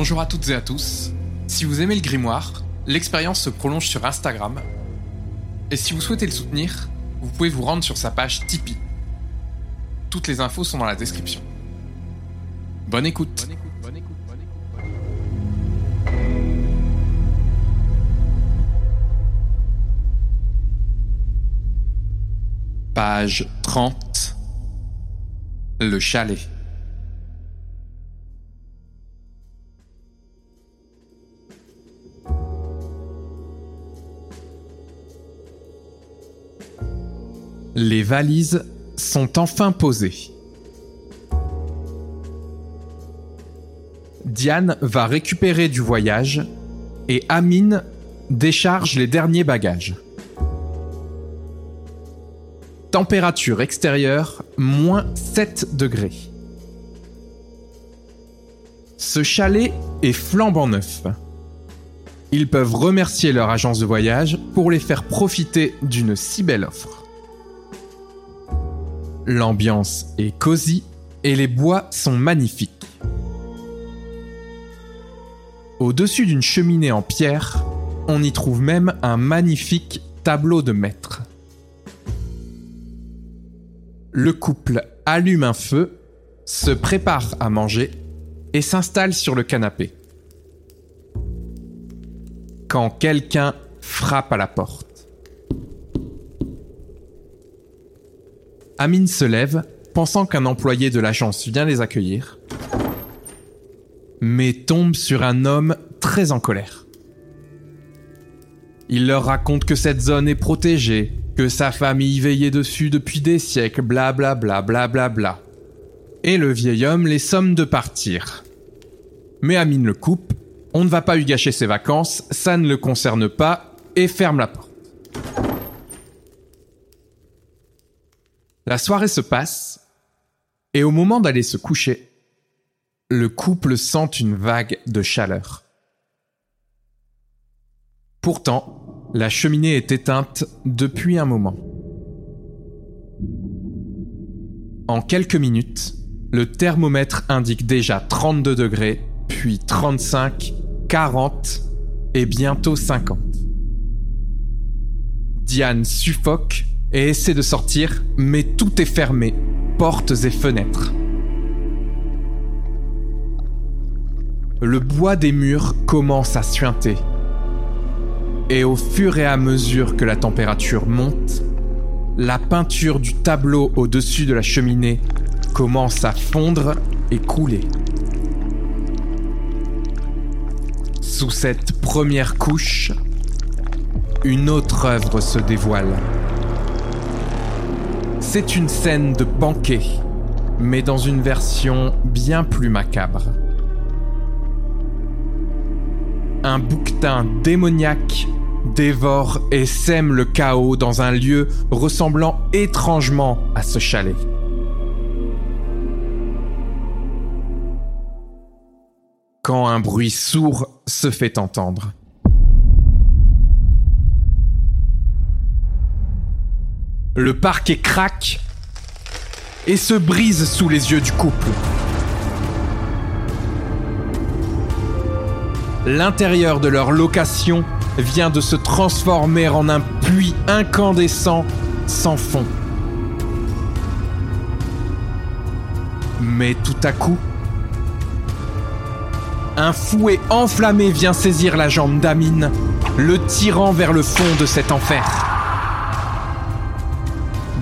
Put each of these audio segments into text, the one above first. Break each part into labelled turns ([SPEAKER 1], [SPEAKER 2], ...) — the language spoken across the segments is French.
[SPEAKER 1] Bonjour à toutes et à tous. Si vous aimez le grimoire, l'expérience se prolonge sur Instagram. Et si vous souhaitez le soutenir, vous pouvez vous rendre sur sa page Tipeee. Toutes les infos sont dans la description. Bonne écoute. Page 30. Le chalet. Les valises sont enfin posées. Diane va récupérer du voyage et Amine décharge les derniers bagages. Température extérieure, moins 7 degrés. Ce chalet est flambant neuf. Ils peuvent remercier leur agence de voyage pour les faire profiter d'une si belle offre. L'ambiance est cosy et les bois sont magnifiques. Au-dessus d'une cheminée en pierre, on y trouve même un magnifique tableau de maître. Le couple allume un feu, se prépare à manger et s'installe sur le canapé. Quand quelqu'un frappe à la porte. Amine se lève, pensant qu'un employé de l'agence vient les accueillir, mais tombe sur un homme très en colère. Il leur raconte que cette zone est protégée, que sa famille veillait dessus depuis des siècles, bla bla bla bla bla bla. Et le vieil homme les somme de partir. Mais Amine le coupe, on ne va pas lui gâcher ses vacances, ça ne le concerne pas, et ferme la porte. La soirée se passe, et au moment d'aller se coucher, le couple sent une vague de chaleur. Pourtant, la cheminée est éteinte depuis un moment. En quelques minutes, le thermomètre indique déjà 32 degrés, puis 35, 40 et bientôt 50. Diane suffoque et essaie de sortir, mais tout est fermé, portes et fenêtres. Le bois des murs commence à suinter. Et au fur et à mesure que la température monte, la peinture du tableau au-dessus de la cheminée commence à fondre et couler. Sous cette première couche, une autre œuvre se dévoile. C'est une scène de banquet, mais dans une version bien plus macabre. Un bouquetin démoniaque dévore et sème le chaos dans un lieu ressemblant étrangement à ce chalet. Quand un bruit sourd se fait entendre. Le parquet craque et se brise sous les yeux du couple. L'intérieur de leur location vient de se transformer en un puits incandescent sans fond. Mais tout à coup, un fouet enflammé vient saisir la jambe d'Amine, le tirant vers le fond de cet enfer.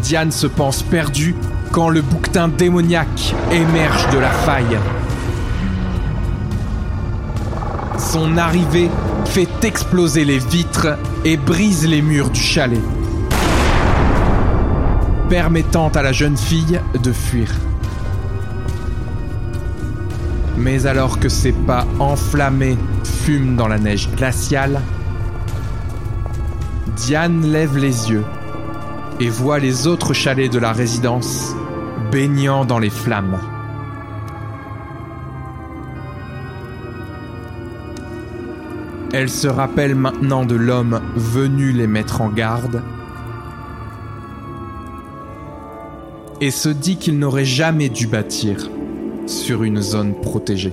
[SPEAKER 1] Diane se pense perdue quand le bouquetin démoniaque émerge de la faille. Son arrivée fait exploser les vitres et brise les murs du chalet, permettant à la jeune fille de fuir. Mais alors que ses pas enflammés fument dans la neige glaciale, Diane lève les yeux et voit les autres chalets de la résidence baignant dans les flammes. Elle se rappelle maintenant de l'homme venu les mettre en garde et se dit qu'il n'aurait jamais dû bâtir sur une zone protégée.